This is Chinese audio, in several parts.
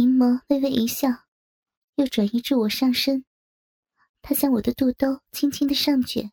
银魔微微一笑，又转移至我上身。他将我的肚兜轻轻的上卷，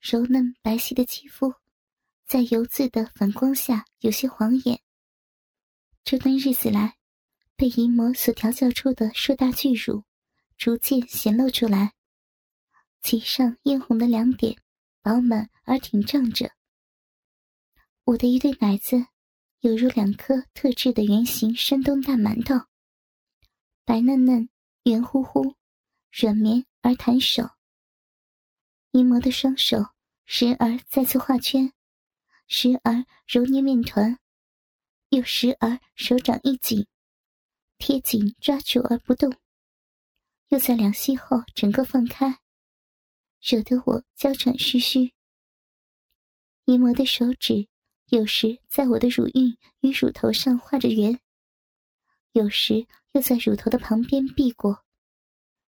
柔嫩白皙的肌肤，在油渍的反光下有些晃眼。这段日子来，被银魔所调教出的硕大巨乳，逐渐显露出来，其上嫣红的两点，饱满而挺胀着。我的一对奶子，犹如两颗特制的圆形山东大馒头，白嫩嫩、圆乎乎、软绵而弹手。淫魔的双手时而再次画圈，时而揉捏面团，又时而手掌一紧，贴紧抓住而不动，又在两息后整个放开，惹得我娇喘吁吁。淫魔的手指。有时在我的乳晕与乳头上画着圆，有时又在乳头的旁边避过，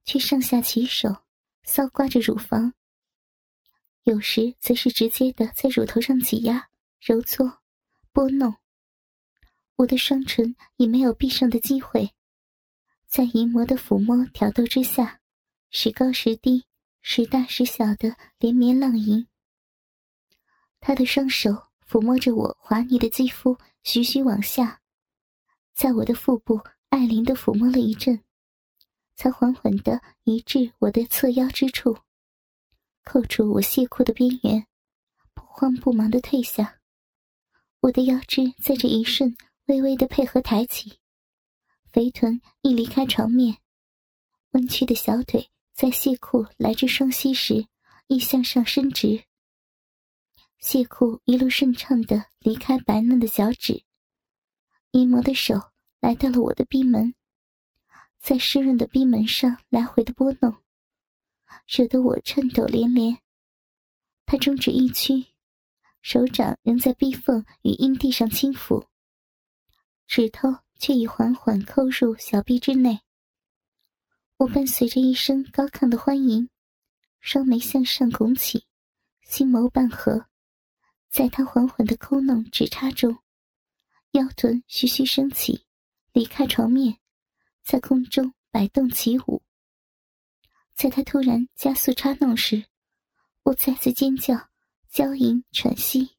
却上下其手搔刮着乳房；有时则是直接的在乳头上挤压、揉搓、拨弄。我的双唇已没有闭上的机会，在淫魔的抚摸、挑逗之下，时高时低、时大时小的连绵浪吟。他的双手。抚摸着我滑腻的肌肤，徐徐往下，在我的腹部艾琳的抚摸了一阵，才缓缓的移至我的侧腰之处，扣住我亵裤的边缘，不慌不忙的退下。我的腰肢在这一瞬微微的配合抬起，肥臀一离开床面，弯曲的小腿在亵裤来至双膝时，亦向上伸直。谢裤一路顺畅的离开白嫩的脚趾，淫魔的手来到了我的逼门，在湿润的逼门上来回的拨弄，惹得我颤抖连连。他中指一屈，手掌仍在逼缝与阴蒂上轻抚，指头却已缓缓扣入小臂之内。我伴随着一声高亢的欢迎，双眉向上拱起，心眸半合。在他缓缓的抠弄指插中，腰臀徐徐升起，离开床面，在空中摆动起舞。在他突然加速插弄时，我再次尖叫、娇吟、喘息。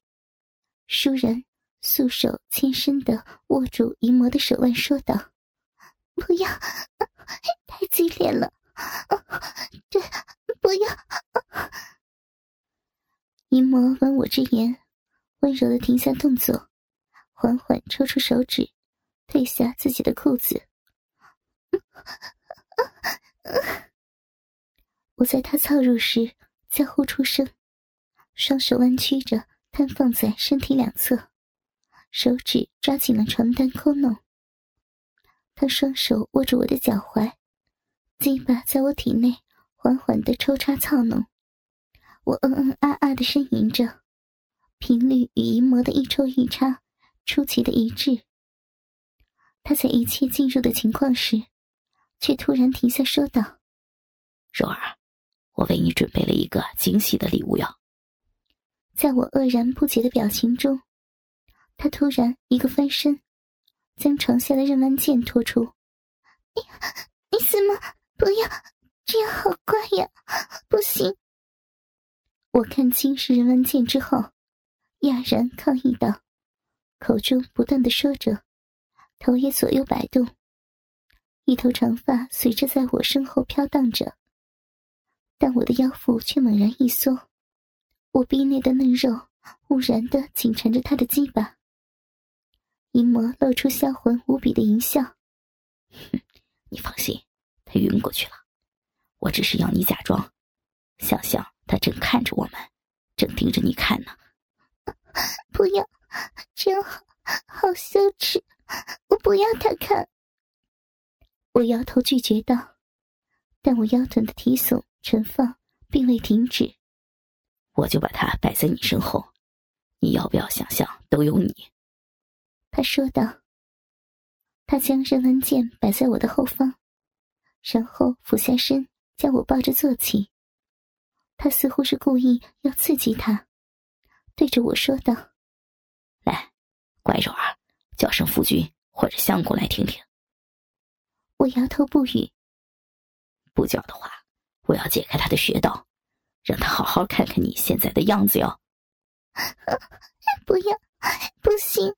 倏然素手轻身的握住淫魔的手腕，说道：“不要，太激烈了，对，不要。”淫魔闻我之言。温柔的停下动作，缓缓抽出手指，褪下自己的裤子。我在他操入时在呼出声，双手弯曲着摊放在身体两侧，手指抓紧了床单抠弄。他双手握住我的脚踝，鸡巴在我体内缓缓的抽插操弄，我嗯嗯啊啊的呻吟着。频率与淫魔的一抽一插出奇的一致。他在一切进入的情况时，却突然停下，说道：“柔儿，我为你准备了一个惊喜的礼物哟。”在我愕然不解的表情中，他突然一个翻身，将床下的任万剑拖出。“你你怎么？不要，这样好怪呀！不行！”我看清是任万剑之后。哑然抗议道，口中不断的说着，头也左右摆动，一头长发随着在我身后飘荡着。但我的腰腹却猛然一缩，我臂内的嫩肉忽然的紧缠着他的鸡巴。淫魔露出销魂无比的淫笑：“哼，你放心，他晕过去了。我只是要你假装，想象他正看着我们，正盯着你看呢。”不要，真好，好羞耻！我不要他看。我摇头拒绝道，但我腰臀的提耸、沉放并未停止。我就把它摆在你身后，你要不要想象都有你？他说道。他将任文剑摆在我的后方，然后俯下身将我抱着坐起。他似乎是故意要刺激他。对着我说道：“来，乖柔儿，叫声夫君或者相公来听听。”我摇头不语。不叫的话，我要解开他的穴道，让他好好看看你现在的样子哟。不要，不行！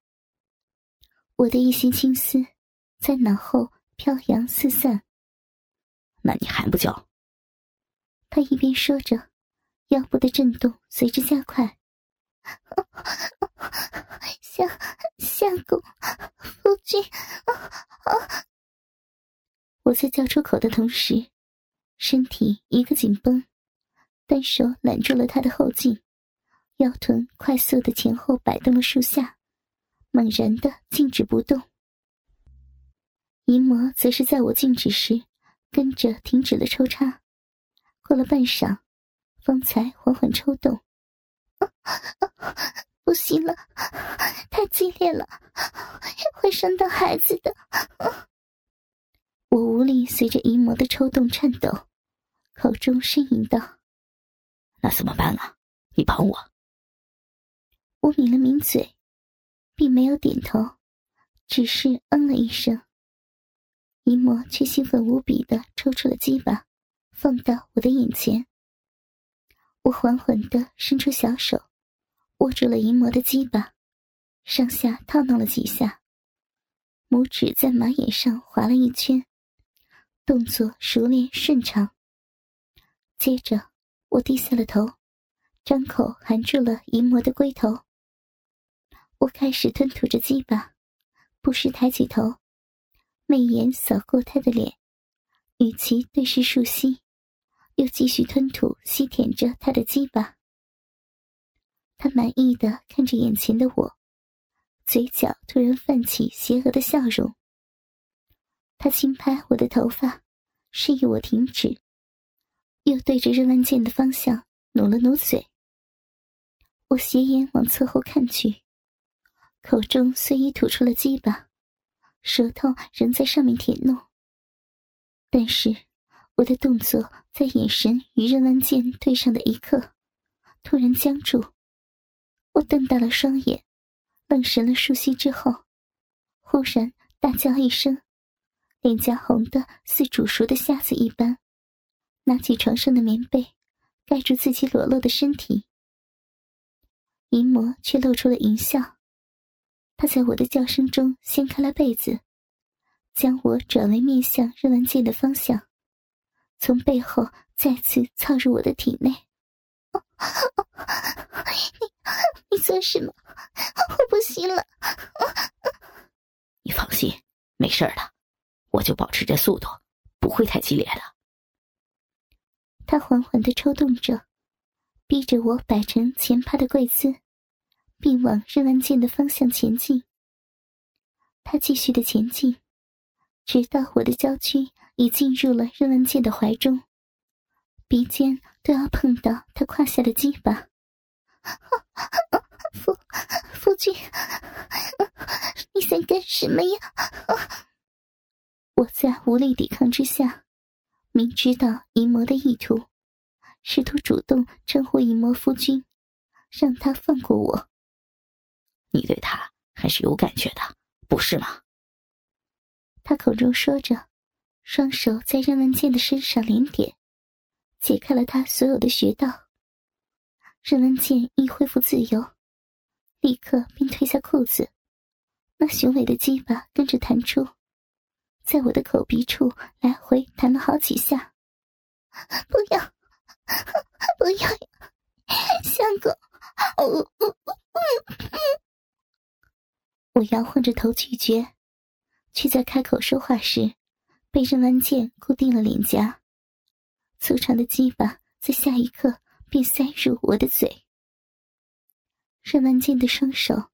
我的一些青丝在脑后飘扬四散。那你还不叫？他一边说着，腰部的震动随之加快。相相公夫君，我在叫出口的同时，身体一个紧绷，单手揽住了他的后颈，腰臀快速的前后摆动了数下，猛然的静止不动。淫魔则是在我静止时，跟着停止了抽插，过了半晌，方才缓缓抽动。不行了，太激烈了，会伤到孩子的。我无力随着淫魔的抽动颤抖，口中呻吟道：“那怎么办啊？你帮我。”我抿了抿嘴，并没有点头，只是嗯了一声。淫魔却兴奋无比的抽出了鸡巴，放到我的眼前。我缓缓的伸出小手。握住了淫魔的鸡巴，上下套弄了几下，拇指在马眼上划了一圈，动作熟练顺畅。接着，我低下了头，张口含住了淫魔的龟头。我开始吞吐着鸡巴，不时抬起头，媚眼扫过他的脸，与其对视数息，又继续吞吐吸舔着他的鸡巴。他满意的看着眼前的我，嘴角突然泛起邪恶的笑容。他轻拍我的头发，示意我停止，又对着任万剑的方向努了努嘴。我斜眼往侧后看去，口中虽已吐出了鸡巴，舌头仍在上面舔弄，但是我的动作在眼神与任万剑对上的一刻，突然僵住。我瞪大了双眼，愣神了数息之后，忽然大叫一声，脸颊红的似煮熟的虾子一般，拿起床上的棉被，盖住自己裸露的身体。淫魔却露出了淫笑，他在我的叫声中掀开了被子，将我转为面向任文健的方向，从背后再次操入我的体内。你。你做什么？我不行了。你放心，没事的，我就保持着速度，不会太激烈的。他缓缓的抽动着，逼着我摆成前趴的跪姿，并往任万剑的方向前进。他继续的前进，直到我的娇躯已进入了任万剑的怀中，鼻尖都要碰到他胯下的鸡巴。夫夫君，你想干什么呀？我在无力抵抗之下，明知道淫魔的意图，试图主动称呼淫魔夫君，让他放过我。你对他还是有感觉的，不是吗？他口中说着，双手在任文健的身上连点，解开了他所有的穴道。任文健一恢复自由，立刻便褪下裤子，那雄伟的鸡巴跟着弹出，在我的口鼻处来回弹了好几下。不要，不要，相公！我摇晃着头拒绝，却在开口说话时，被任文健固定了脸颊，粗长的鸡巴在下一刻。便塞入我的嘴。任万健的双手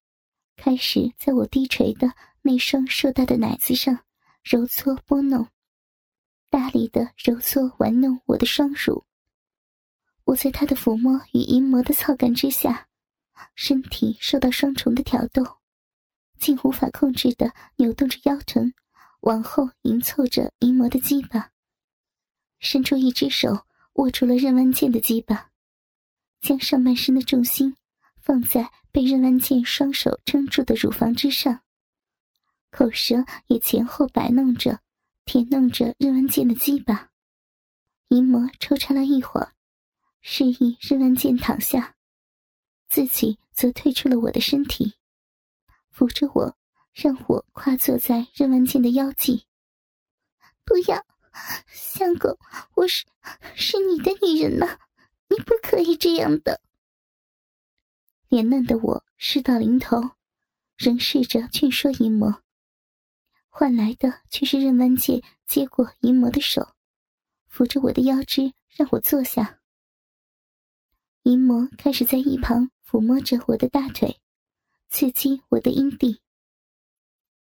开始在我低垂的那双硕大的奶子上揉搓拨弄，大力的揉搓玩弄我的双乳。我在他的抚摸与淫魔的操干之下，身体受到双重的挑逗，竟无法控制的扭动着腰臀，往后迎凑着淫魔的鸡巴，伸出一只手握住了任万健的鸡巴。将上半身的重心放在被任万健双手撑住的乳房之上，口舌也前后摆弄着，舔弄着任文健的鸡巴，淫魔抽插了一会儿，示意任文健躺下，自己则退出了我的身体，扶着我，让我跨坐在任文健的腰际。不要，相公，我是是你的女人呐，你不可以这样的。脸嫩的我事到临头，仍试着劝说淫魔。换来的却是任文健接过淫魔的手，扶着我的腰肢，让我坐下。淫魔开始在一旁抚摸着我的大腿，刺激我的阴蒂。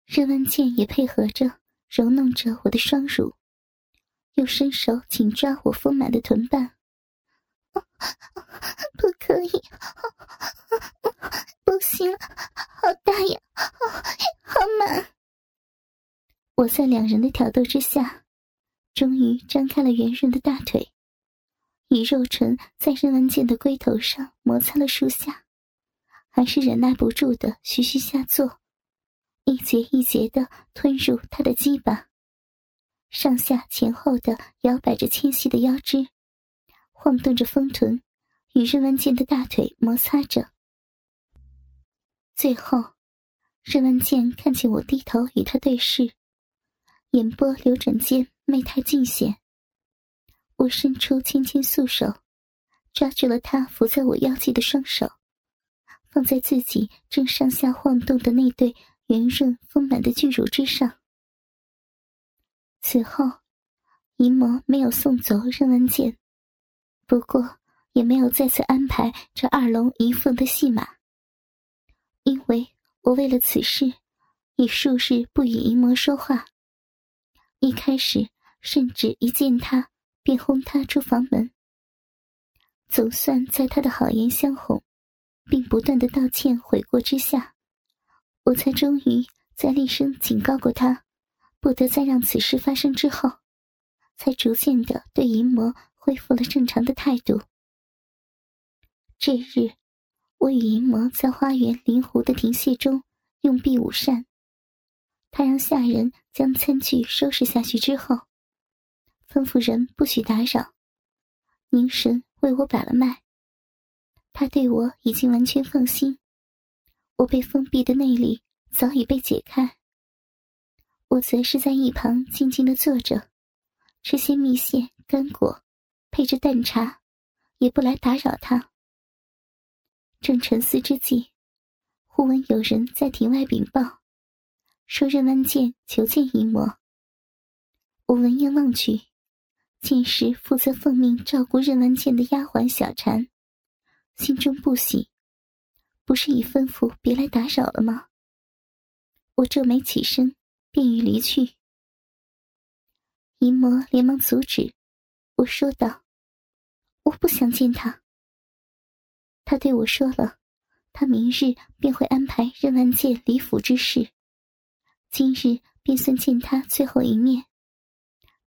任文健也配合着揉弄着我的双乳，又伸手紧抓我丰满的臀瓣。不可以，不行，好大呀，好满。我在两人的挑逗之下，终于张开了圆润的大腿，以肉唇在任文健的龟头上摩擦了数下，还是忍耐不住的徐徐下坐，一节一节的吞入他的鸡巴，上下前后的摇摆着纤细的腰肢，晃动着丰臀，与任文健的大腿摩擦着。最后，任文健看见我低头与他对视。眼波流转间，媚态尽显。我伸出纤纤素手，抓住了他伏在我腰际的双手，放在自己正上下晃动的那对圆润丰满的巨乳之上。此后，淫魔没有送走任文健，不过也没有再次安排这二龙一凤的戏码，因为我为了此事，已数日不与淫魔说话。一开始，甚至一见他便轰他出房门。总算在他的好言相哄，并不断的道歉悔过之下，我才终于在厉声警告过他，不得再让此事发生之后，才逐渐的对淫魔恢复了正常的态度。这日，我与淫魔在花园临湖的亭榭中用臂午膳。他让下人将餐具收拾下去之后，吩咐人不许打扰。凝神为我把了脉，他对我已经完全放心。我被封闭的内力早已被解开，我则是在一旁静静的坐着，吃些蜜饯干果，配着淡茶，也不来打扰他。正沉思之际，忽闻有人在庭外禀报。说任万剑求见淫魔。我闻言望去，见是负责奉命照顾任万剑的丫鬟小婵，心中不喜，不是已吩咐别来打扰了吗？我皱眉起身，便欲离去。淫魔连忙阻止，我说道：“我不想见他。”他对我说了，他明日便会安排任万剑离府之事。今日便算见他最后一面，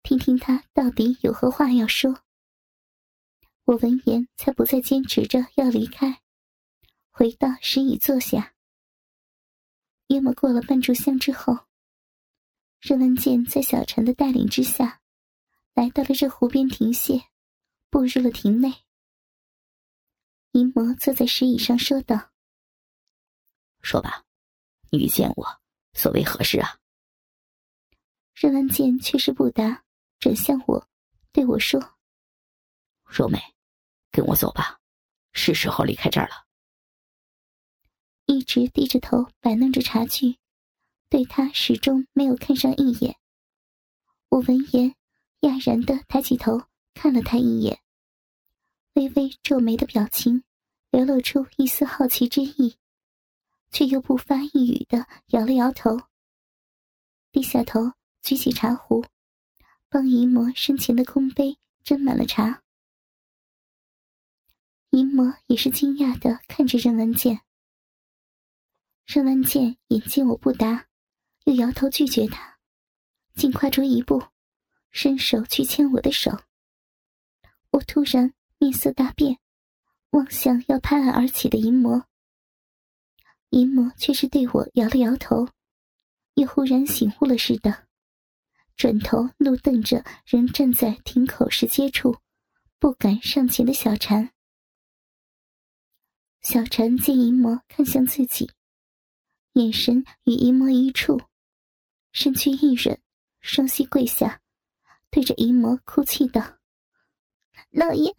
听听他到底有何话要说。我闻言才不再坚持着要离开，回到石椅坐下。约莫过了半炷香之后，任文健在小陈的带领之下，来到了这湖边停歇，步入了亭内。淫魔坐在石椅上说道：“说吧，你遇见我。”所为何事啊？任文健却是不答，转向我，对我说：“若美，跟我走吧，是时候离开这儿了。”一直低着头摆弄着茶具，对他始终没有看上一眼。我闻言，讶然的抬起头看了他一眼，微微皱眉的表情，流露出一丝好奇之意。却又不发一语的摇了摇头，低下头举起茶壶，帮姨嬷身前的空杯斟满了茶。淫魔也是惊讶的看着任文健。任文健眼见我不答，又摇头拒绝他，竟跨出一步，伸手去牵我的手。我突然面色大变，望向要拍案而起的淫魔。淫魔却是对我摇了摇头，又忽然醒悟了似的，转头怒瞪着仍站在亭口石阶处、不敢上前的小蝉。小蝉见淫魔看向自己，眼神与淫魔一处，身躯一软，双膝跪下，对着淫魔哭泣道：“老爷，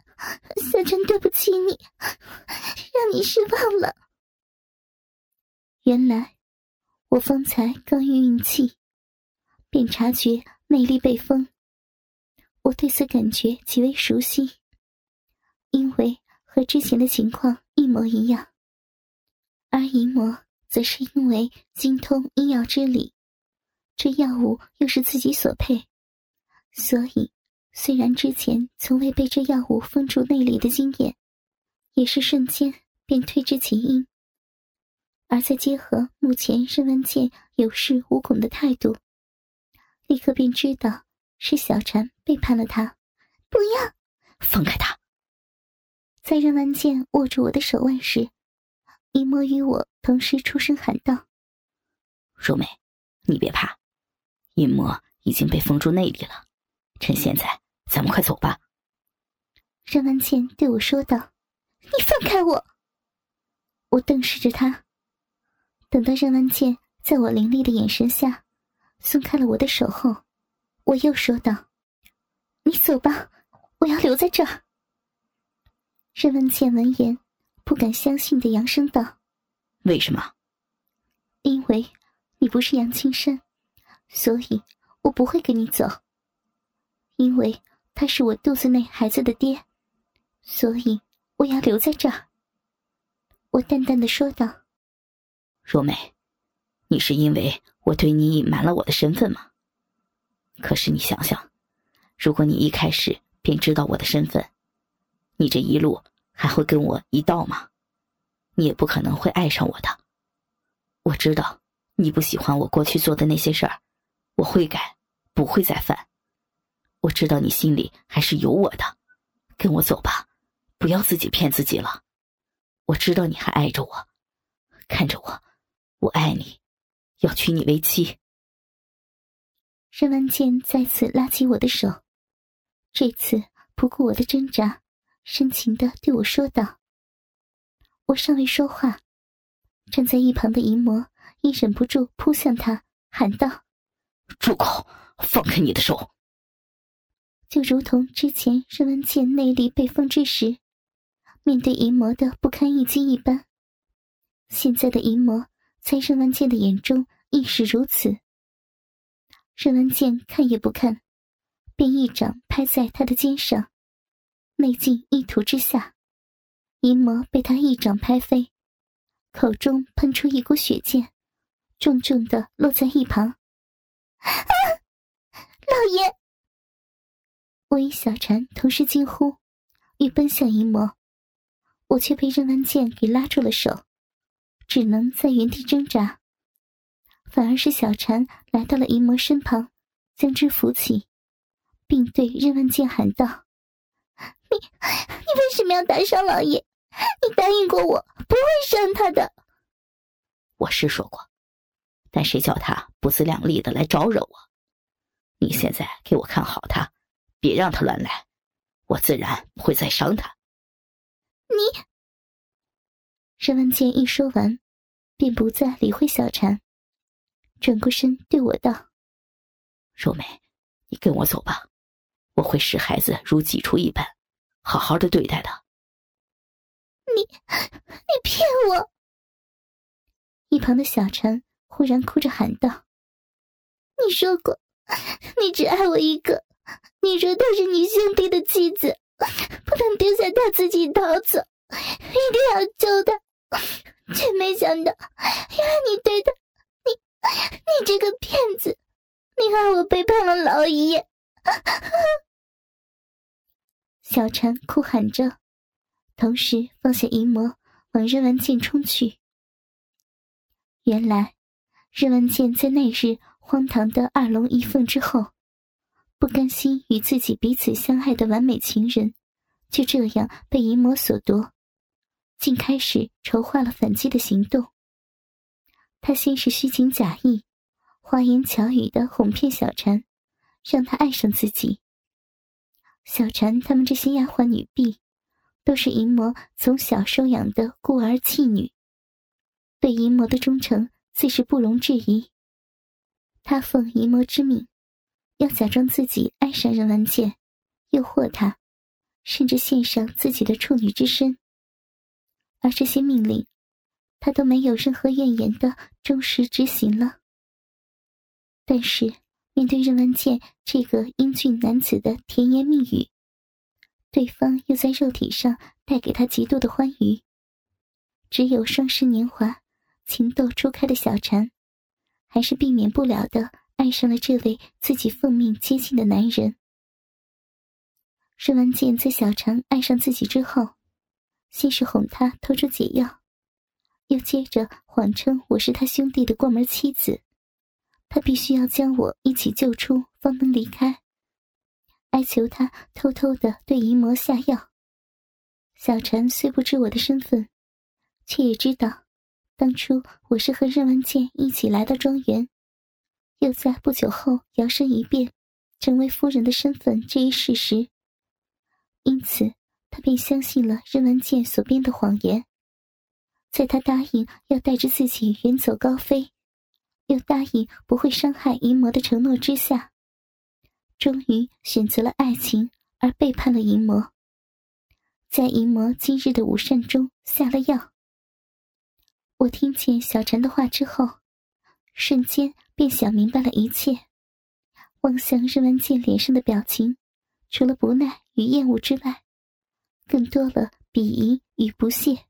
小蝉对不起你，让你失望了。”原来，我方才刚运运气，便察觉内力被封。我对此感觉极为熟悉，因为和之前的情况一模一样。而淫魔则是因为精通医药之理，这药物又是自己所配，所以虽然之前从未被这药物封住内力的经验，也是瞬间便推知其因。而在结合目前任文健有恃无恐的态度，立刻便知道是小婵背叛了他。不要放开他！在任文健握住我的手腕时，一摸与我同时出声喊道：“若美，你别怕，阴魔已经被封住内力了。趁现在，咱们快走吧。”任文健对我说道：“你放开我！”我瞪视着他。等到任文健在我凌厉的眼神下松开了我的手后，我又说道：“你走吧，我要留在这儿。”任文倩闻言不敢相信的扬声道：“为什么？”“因为你不是杨青山，所以我不会跟你走。因为他是我肚子内孩子的爹，所以我要留在这儿。”我淡淡的说道。若美，你是因为我对你隐瞒了我的身份吗？可是你想想，如果你一开始便知道我的身份，你这一路还会跟我一道吗？你也不可能会爱上我的。我知道你不喜欢我过去做的那些事儿，我会改，不会再犯。我知道你心里还是有我的，跟我走吧，不要自己骗自己了。我知道你还爱着我，看着我。我爱你，要娶你为妻。任文健再次拉起我的手，这次不顾我的挣扎，深情的对我说道：“我尚未说话，站在一旁的淫魔亦忍不住扑向他，喊道：‘住口！放开你的手！’就如同之前任文健内力被封之时，面对淫魔的不堪一击一般，现在的淫魔。”在任文健的眼中亦是如此。任文健看也不看，便一掌拍在他的肩上，内劲一吐之下，淫魔被他一掌拍飞，口中喷出一股血溅，重重的落在一旁。啊老爷！我与小婵同时惊呼，欲奔向淫魔，我却被任文健给拉住了手。只能在原地挣扎，反而是小婵来到了淫魔身旁，将之扶起，并对任万剑喊道：“你，你为什么要打伤老爷？你答应过我不会伤他的。”我是说过，但谁叫他不自量力的来招惹我？你现在给我看好他，别让他乱来，我自然不会再伤他。你。任文健一说完，便不再理会小婵，转过身对我道：“若梅，你跟我走吧，我会视孩子如己出一般，好好的对待他。”你，你骗我！一旁的小陈忽然哭着喊道：“你说过，你只爱我一个，你说他是你兄弟的妻子，不能丢下他自己逃走，一定要救他。”却没想到，原来你对他，你你这个骗子，你害我背叛了老爷！小婵哭喊着，同时放下淫魔，往任文健冲去。原来，任文健在那日荒唐的二龙一凤之后，不甘心与自己彼此相爱的完美情人，就这样被淫魔所夺。竟开始筹划了反击的行动。他先是虚情假意、花言巧语的哄骗小婵，让她爱上自己。小婵他们这些丫鬟女婢，都是淫魔从小收养的孤儿弃女，对淫魔的忠诚自是不容置疑。他奉淫魔之命，要假装自己爱上任文健，诱惑他，甚至献上自己的处女之身。而这些命令，他都没有任何怨言的忠实执行了。但是，面对任文健这个英俊男子的甜言蜜语，对方又在肉体上带给他极度的欢愉，只有双十年华、情窦初开的小婵，还是避免不了的爱上了这位自己奉命接近的男人。任文健在小婵爱上自己之后，先是哄她偷出解药，又接着谎称我是他兄弟的过门妻子。他必须要将我一起救出，方能离开。哀求他偷偷的对淫魔下药。小婵虽不知我的身份，却也知道，当初我是和任文健一起来到庄园，又在不久后摇身一变，成为夫人的身份这一事实。因此，他便相信了任文健所编的谎言。在他答应要带着自己远走高飞。又答应不会伤害淫魔的承诺之下，终于选择了爱情而背叛了淫魔，在淫魔今日的午膳中下了药。我听见小婵的话之后，瞬间便想明白了一切，望向任文健脸上的表情，除了不耐与厌恶之外，更多了鄙夷与不屑。